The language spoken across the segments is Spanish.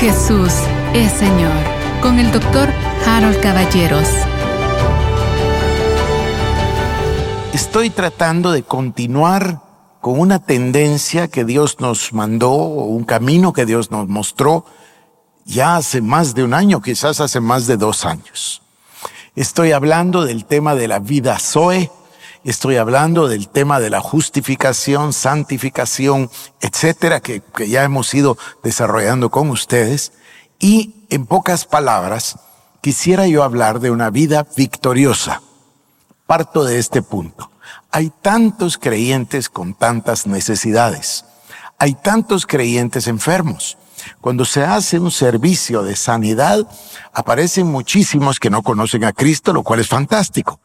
Jesús es Señor con el doctor Harold Caballeros. Estoy tratando de continuar con una tendencia que Dios nos mandó o un camino que Dios nos mostró ya hace más de un año, quizás hace más de dos años. Estoy hablando del tema de la vida Zoe, estoy hablando del tema de la justificación, santificación, etcétera, que, que ya hemos ido desarrollando con ustedes. Y en pocas palabras, quisiera yo hablar de una vida victoriosa. Parto de este punto. Hay tantos creyentes con tantas necesidades. Hay tantos creyentes enfermos. Cuando se hace un servicio de sanidad, aparecen muchísimos que no conocen a Cristo, lo cual es fantástico.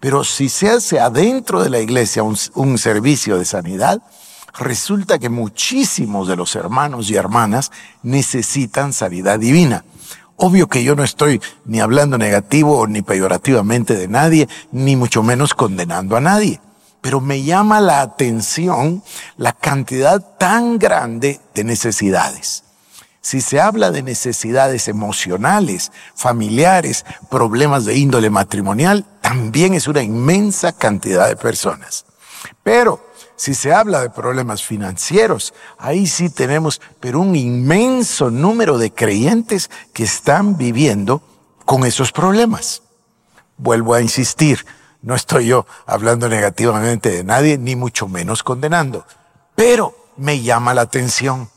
Pero si se hace adentro de la iglesia un, servicio de sanidad, resulta que muchísimos de los hermanos y hermanas necesitan sanidad divina. Obvio que yo no estoy ni hablando negativo ni peyorativamente de nadie, ni mucho menos condenando a nadie. Pero me llama la atención la cantidad tan grande de necesidades. Si se habla de necesidades emocionales, familiares, problemas de índole matrimonial, también es una inmensa cantidad de personas. Pero si se habla de problemas financieros, ahí sí tenemos, pero un inmenso número de creyentes que están viviendo con esos problemas. Vuelvo a insistir, no estoy yo hablando negativamente de nadie, ni mucho menos condenando, pero me llama la atención.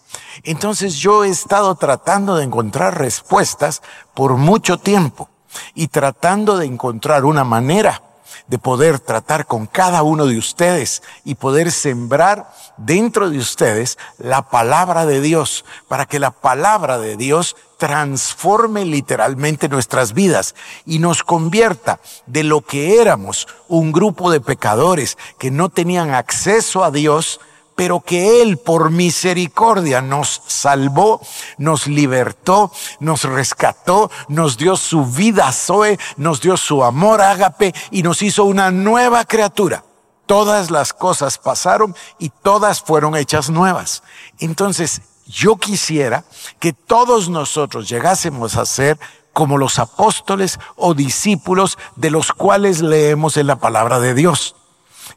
Entonces yo he estado tratando de encontrar respuestas por mucho tiempo y tratando de encontrar una manera de poder tratar con cada uno de ustedes y poder sembrar dentro de ustedes la palabra de Dios, para que la palabra de Dios transforme literalmente nuestras vidas y nos convierta de lo que éramos, un grupo de pecadores que no tenían acceso a Dios, pero que Él por misericordia nos salvó, nos libertó, nos rescató, nos dio su vida Zoe, nos dio su amor ágape y nos hizo una nueva criatura. Todas las cosas pasaron y todas fueron hechas nuevas. Entonces, yo quisiera que todos nosotros llegásemos a ser como los apóstoles o discípulos de los cuales leemos en la palabra de Dios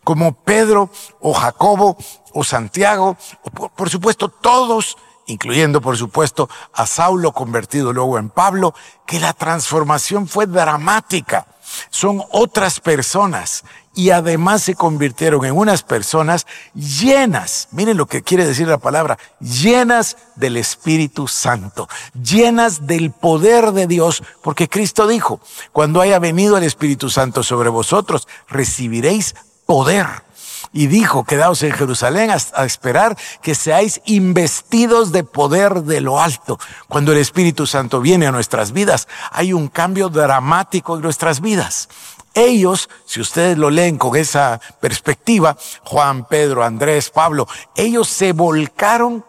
como Pedro o Jacobo o Santiago, o por, supuesto todos, incluyendo por supuesto a Saulo convertido luego en Pablo, que la transformación fue dramática. Son otras personas y además se convirtieron en unas personas llenas, miren lo que quiere decir la palabra, llenas del Espíritu Santo, llenas del poder de Dios, porque Cristo dijo, cuando haya venido el Espíritu Santo sobre vosotros, recibiréis poder. Y dijo, quedaos en Jerusalén a, esperar que seáis investidos de poder de lo alto. Cuando el Espíritu Santo viene a nuestras vidas, hay un cambio dramático en nuestras vidas. Ellos, si ustedes lo leen con esa perspectiva, Juan, Pedro, Andrés, Pablo, ellos se volcaron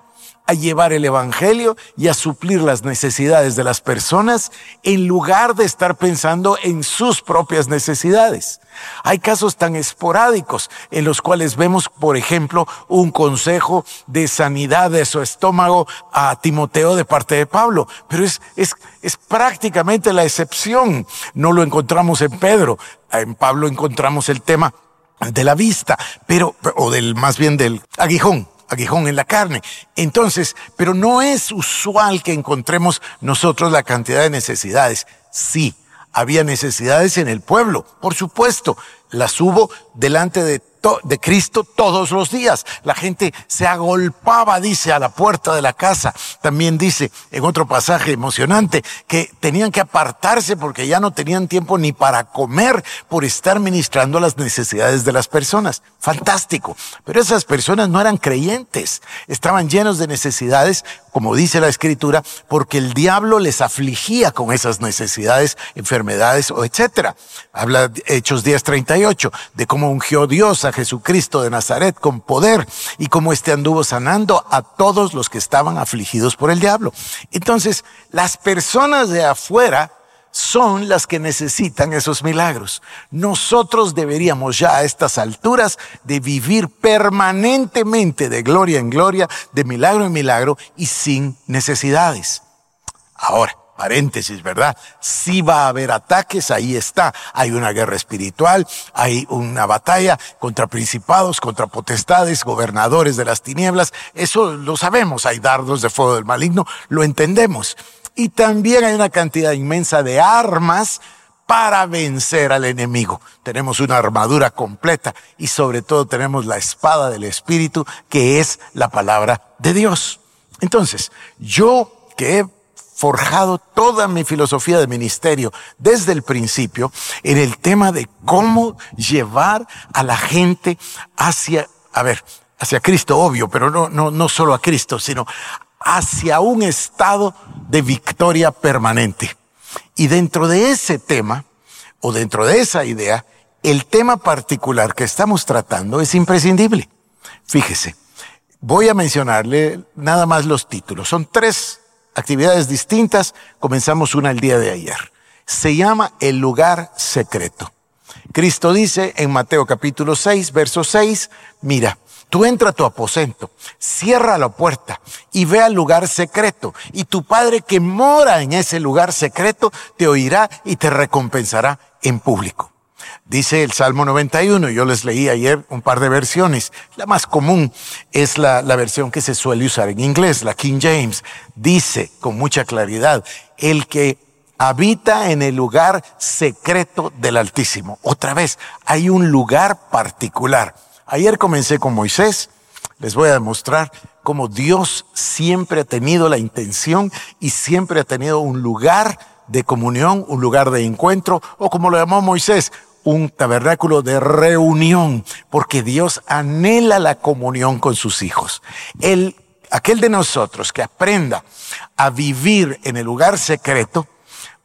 a llevar el Evangelio y a suplir las necesidades de las personas en lugar de estar pensando en sus propias necesidades. Hay casos tan esporádicos en los cuales vemos, por ejemplo, un consejo de sanidad de su estómago a Timoteo de parte de Pablo, pero es, es, es prácticamente la excepción. No lo encontramos en Pedro, en Pablo encontramos el tema de la vista, pero, o del, más bien del aguijón aguijón en la carne. Entonces, pero no es usual que encontremos nosotros la cantidad de necesidades. Sí, había necesidades en el pueblo, por supuesto, las hubo delante de de Cristo todos los días. La gente se agolpaba, dice, a la puerta de la casa. También dice en otro pasaje emocionante que tenían que apartarse porque ya no tenían tiempo ni para comer por estar ministrando las necesidades de las personas. Fantástico. Pero esas personas no eran creyentes. Estaban llenos de necesidades, como dice la escritura, porque el diablo les afligía con esas necesidades, enfermedades o etcétera. Habla Hechos 10:38 de cómo ungió Dios a Jesucristo de Nazaret con poder y como éste anduvo sanando a todos los que estaban afligidos por el diablo. Entonces, las personas de afuera son las que necesitan esos milagros. Nosotros deberíamos ya a estas alturas de vivir permanentemente de gloria en gloria, de milagro en milagro y sin necesidades. Ahora, paréntesis, ¿verdad? Si va a haber ataques, ahí está. Hay una guerra espiritual, hay una batalla contra principados, contra potestades, gobernadores de las tinieblas. Eso lo sabemos. Hay dardos de fuego del maligno, lo entendemos. Y también hay una cantidad inmensa de armas para vencer al enemigo. Tenemos una armadura completa y sobre todo tenemos la espada del Espíritu, que es la palabra de Dios. Entonces, yo que he forjado toda mi filosofía de ministerio desde el principio en el tema de cómo llevar a la gente hacia, a ver, hacia Cristo, obvio, pero no, no, no solo a Cristo, sino hacia un estado de victoria permanente. Y dentro de ese tema, o dentro de esa idea, el tema particular que estamos tratando es imprescindible. Fíjese, voy a mencionarle nada más los títulos. Son tres actividades distintas. Comenzamos una el día de ayer. Se llama el lugar secreto. Cristo dice en Mateo capítulo 6, verso 6, mira, tú entra a tu aposento, cierra la puerta y ve al lugar secreto, y tu Padre que mora en ese lugar secreto te oirá y te recompensará en público. Dice el Salmo 91, yo les leí ayer un par de versiones. La más común es la, versión que se suele usar en inglés, la King James. Dice con mucha claridad, el que habita en el lugar secreto del Altísimo. Otra vez, hay un lugar particular. Ayer comencé con Moisés, les voy a demostrar cómo Dios siempre ha tenido la intención y siempre ha tenido un lugar de comunión, un lugar de encuentro, o como lo llamó Moisés, un tabernáculo de reunión, porque Dios anhela la comunión con sus hijos. El, aquel de nosotros que aprenda a vivir en el lugar secreto,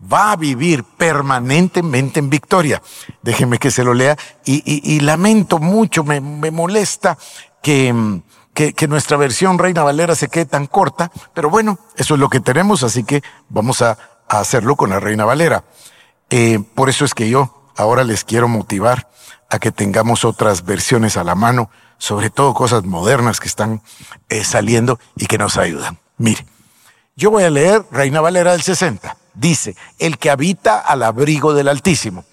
va a vivir permanentemente en victoria. Déjenme que se lo lea y, lamento mucho, me, molesta que, que, nuestra versión Reina Valera se quede tan corta, pero bueno, eso es lo que tenemos, así que vamos a, hacerlo con la Reina Valera. Eh, por eso es que yo ahora les quiero motivar a que tengamos otras versiones a la mano, sobre todo cosas modernas que están eh, saliendo y que nos ayudan. Mire, yo voy a leer Reina Valera del 60. Dice, el que habita al abrigo del Altísimo.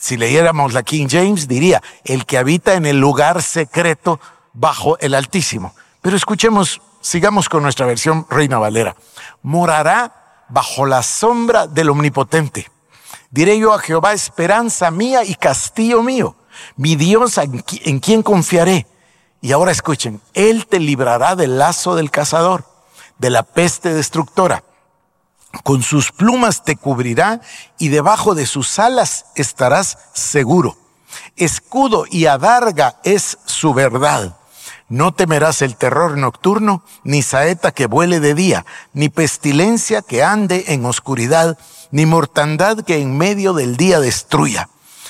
Si leyéramos la King James, diría, el que habita en el lugar secreto bajo el Altísimo. Pero escuchemos, sigamos con nuestra versión Reina Valera. Morará bajo la sombra del Omnipotente Diré yo a Jehová, esperanza mía y castillo mío, mi Dios en quien confiaré. Y ahora escuchen, Él te librará del lazo del cazador, de la peste destructora. Con sus plumas te cubrirá y debajo de sus alas estarás seguro. Escudo y adarga es su verdad. No temerás el terror nocturno, ni saeta que vuele de día, ni pestilencia que ande en oscuridad, ni mortandad que en medio del día destruya.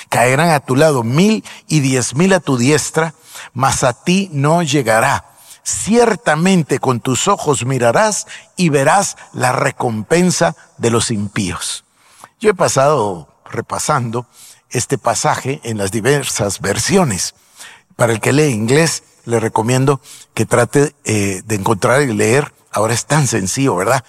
Caerán a tu lado mil y diez mil a tu diestra, mas a ti no llegará. Ciertamente con tus ojos mirarás y verás la recompensa de los impíos. Yo he pasado repasando este pasaje en las diversas versiones. Para el que lee inglés, le recomiendo que trate eh, de encontrar y leer. Ahora es tan sencillo, ¿verdad?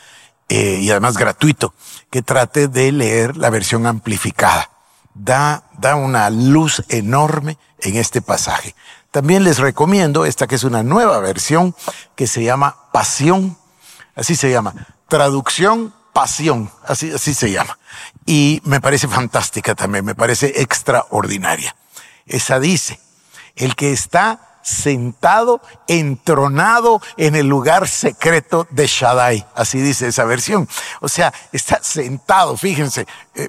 Eh, y además gratuito, que trate de leer la versión amplificada. Da, da una luz enorme en este pasaje. También les recomiendo esta que es una nueva versión que se llama Pasión, así se llama, traducción Pasión, así, así se llama. Y me parece fantástica también, me parece extraordinaria. Esa dice, el que está sentado, entronado en el lugar secreto de Shaddai. Así dice esa versión. O sea, está sentado, fíjense, eh,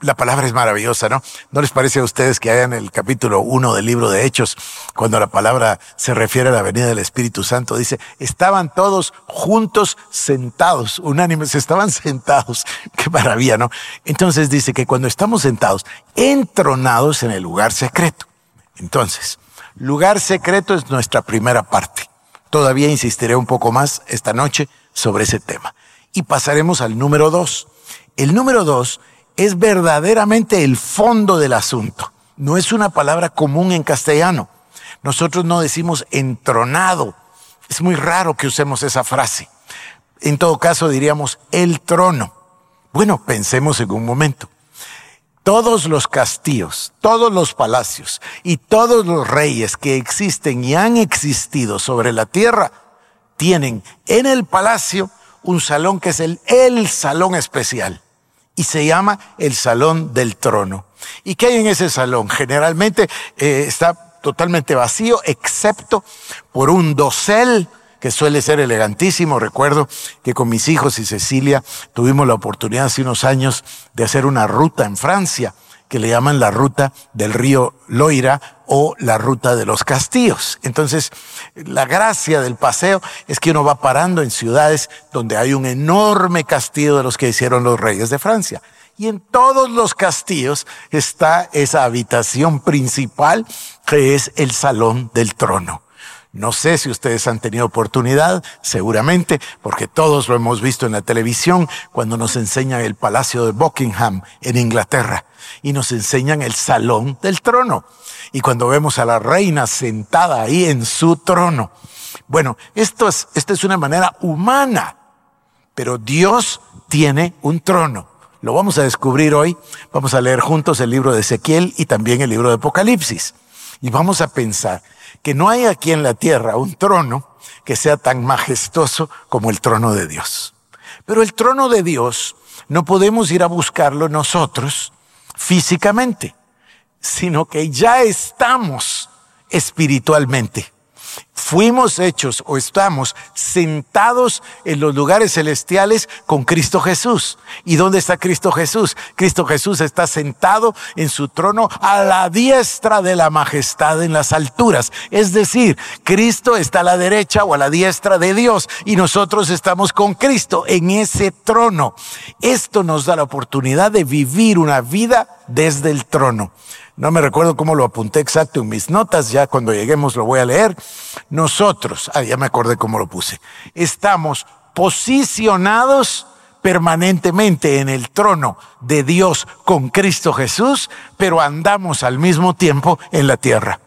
la, palabra es maravillosa, ¿no? ¿No les parece a ustedes que hay en el capítulo 1 del libro de Hechos, cuando la palabra se refiere a la venida del Espíritu Santo, dice, estaban todos juntos sentados, unánimes, estaban sentados. Qué maravilla, ¿no? Entonces dice que cuando estamos sentados, entronados en el lugar secreto. Entonces, Lugar secreto es nuestra primera parte. Todavía insistiré un poco más esta noche sobre ese tema. Y pasaremos al número dos. El número dos es verdaderamente el fondo del asunto. No es una palabra común en castellano. Nosotros no decimos entronado. Es muy raro que usemos esa frase. En todo caso diríamos el trono. Bueno, pensemos en un momento. Todos los castillos, todos los palacios y todos los reyes que existen y han existido sobre la tierra tienen en el palacio un salón que es el, el salón especial y se llama el salón del trono. ¿Y qué hay en ese salón? Generalmente eh, está totalmente vacío, excepto por un dosel que suele ser elegantísimo. Recuerdo que con mis hijos y Cecilia tuvimos la oportunidad hace unos años de hacer una ruta en Francia que le llaman la ruta del río Loira o la ruta de los castillos. Entonces, la gracia del paseo es que uno va parando en ciudades donde hay un enorme castillo de los que hicieron los reyes de Francia. Y en todos los castillos está esa habitación principal que es el salón del trono. No sé si ustedes han tenido oportunidad, seguramente, porque todos lo hemos visto en la televisión cuando nos enseñan el Palacio de Buckingham en Inglaterra y nos enseñan el Salón del Trono. Y cuando vemos a la reina sentada ahí en su trono. Bueno, esto es, esta es una manera humana, pero Dios tiene un trono. Lo vamos a descubrir hoy. Vamos a leer juntos el libro de Ezequiel y también el libro de Apocalipsis. Y vamos a pensar que no hay aquí en la tierra un trono que sea tan majestuoso como el trono de Dios. Pero el trono de Dios no podemos ir a buscarlo nosotros físicamente, sino que ya estamos espiritualmente fuimos hechos o estamos sentados en los lugares celestiales con Cristo Jesús. ¿Y dónde está Cristo Jesús? Cristo Jesús está sentado en su trono a la diestra de la majestad en las alturas. Es decir, Cristo está a la derecha o a la diestra de Dios y nosotros estamos con Cristo en ese trono. Esto nos da la oportunidad de vivir una vida desde el trono. No me recuerdo cómo lo apunté exacto en mis notas, ya cuando lleguemos lo voy a leer. Nosotros, ah, ya me acordé cómo lo puse, estamos posicionados permanentemente en el trono de Dios con Cristo Jesús, pero andamos al mismo tiempo en la tierra.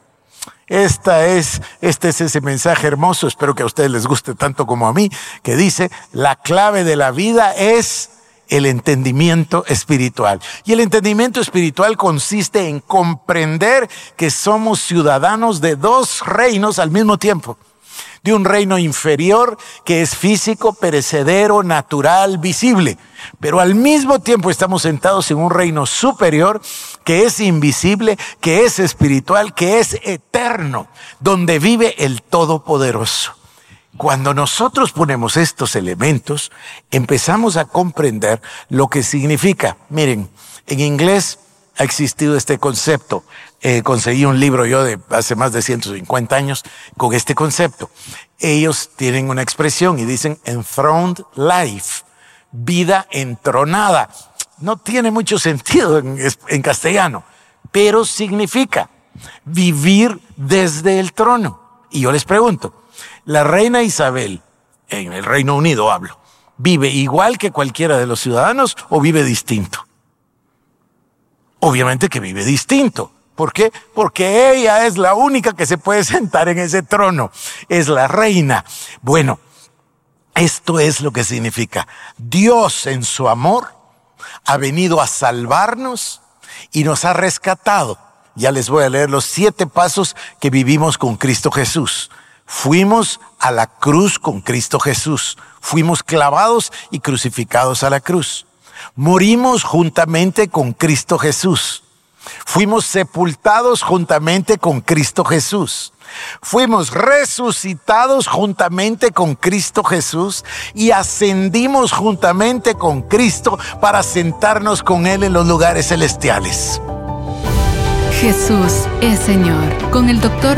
Esta es, este es ese mensaje hermoso, espero que a ustedes les guste tanto como a mí, que dice, la clave de la vida es el entendimiento espiritual. Y el entendimiento espiritual consiste en comprender que somos ciudadanos de dos reinos al mismo tiempo. De un reino inferior que es físico, perecedero, natural, visible. Pero al mismo tiempo estamos sentados en un reino superior que es invisible, que es espiritual, que es eterno, donde vive el Todopoderoso. Cuando nosotros ponemos estos elementos, empezamos a comprender lo que significa. Miren, en inglés ha existido este concepto. Eh, conseguí un libro yo de hace más de 150 años con este concepto. Ellos tienen una expresión y dicen enthroned life, vida entronada. No tiene mucho sentido en, en castellano, pero significa vivir desde el trono. Y yo les pregunto, la reina Isabel, en el Reino Unido hablo, vive igual que cualquiera de los ciudadanos o vive distinto. Obviamente que vive distinto. ¿Por qué? Porque ella es la única que se puede sentar en ese trono. Es la reina. Bueno, esto es lo que significa. Dios en su amor ha venido a salvarnos y nos ha rescatado. Ya les voy a leer los siete pasos que vivimos con Cristo Jesús. Fuimos a la cruz con Cristo Jesús. Fuimos clavados y crucificados a la cruz. Morimos juntamente con Cristo Jesús. Fuimos sepultados juntamente con Cristo Jesús. Fuimos resucitados juntamente con Cristo Jesús y ascendimos juntamente con Cristo para sentarnos con Él en los lugares celestiales. Jesús es Señor. Con el doctor